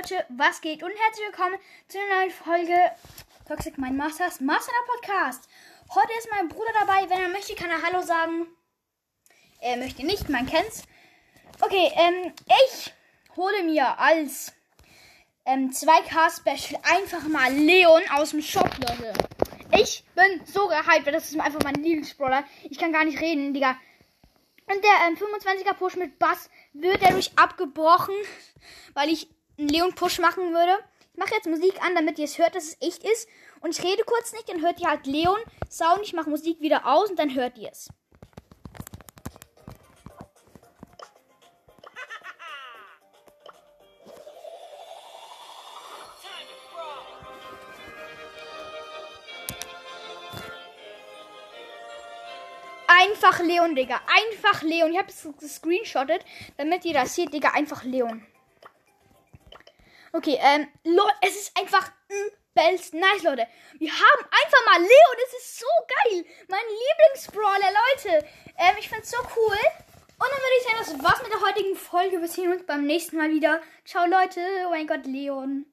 Leute, was geht? Und herzlich willkommen zu einer neuen Folge Toxic Mind Masters Master Podcast. Heute ist mein Bruder dabei. Wenn er möchte, kann er Hallo sagen. Er möchte nicht, man kennt's. Okay, ähm, ich hole mir als ähm, 2K Special einfach mal Leon aus dem Shop, Leute. Ich bin so gehypt, weil das ist einfach mein Lieblingsbrawler. Ich kann gar nicht reden, Digga. Und der ähm, 25er Push mit Bass wird dadurch abgebrochen, weil ich einen Leon-Push machen würde. Ich mache jetzt Musik an, damit ihr es hört, dass es echt ist. Und ich rede kurz nicht, dann hört ihr halt Leon Sound. Ich mache Musik wieder aus und dann hört ihr es. Einfach Leon, Digga. Einfach Leon. Ich habe es gescreenshottet, damit ihr das seht, Digga. Einfach Leon. Okay, ähm, Leute, es ist einfach übelst nice, Leute. Wir haben einfach mal Leon. Es ist so geil. Mein Lieblingsbrawler, Leute. Ähm, ich find's so cool. Und dann würde ich sagen, das war's mit der heutigen Folge. Wir sehen uns beim nächsten Mal wieder. Ciao, Leute. Oh mein Gott, Leon.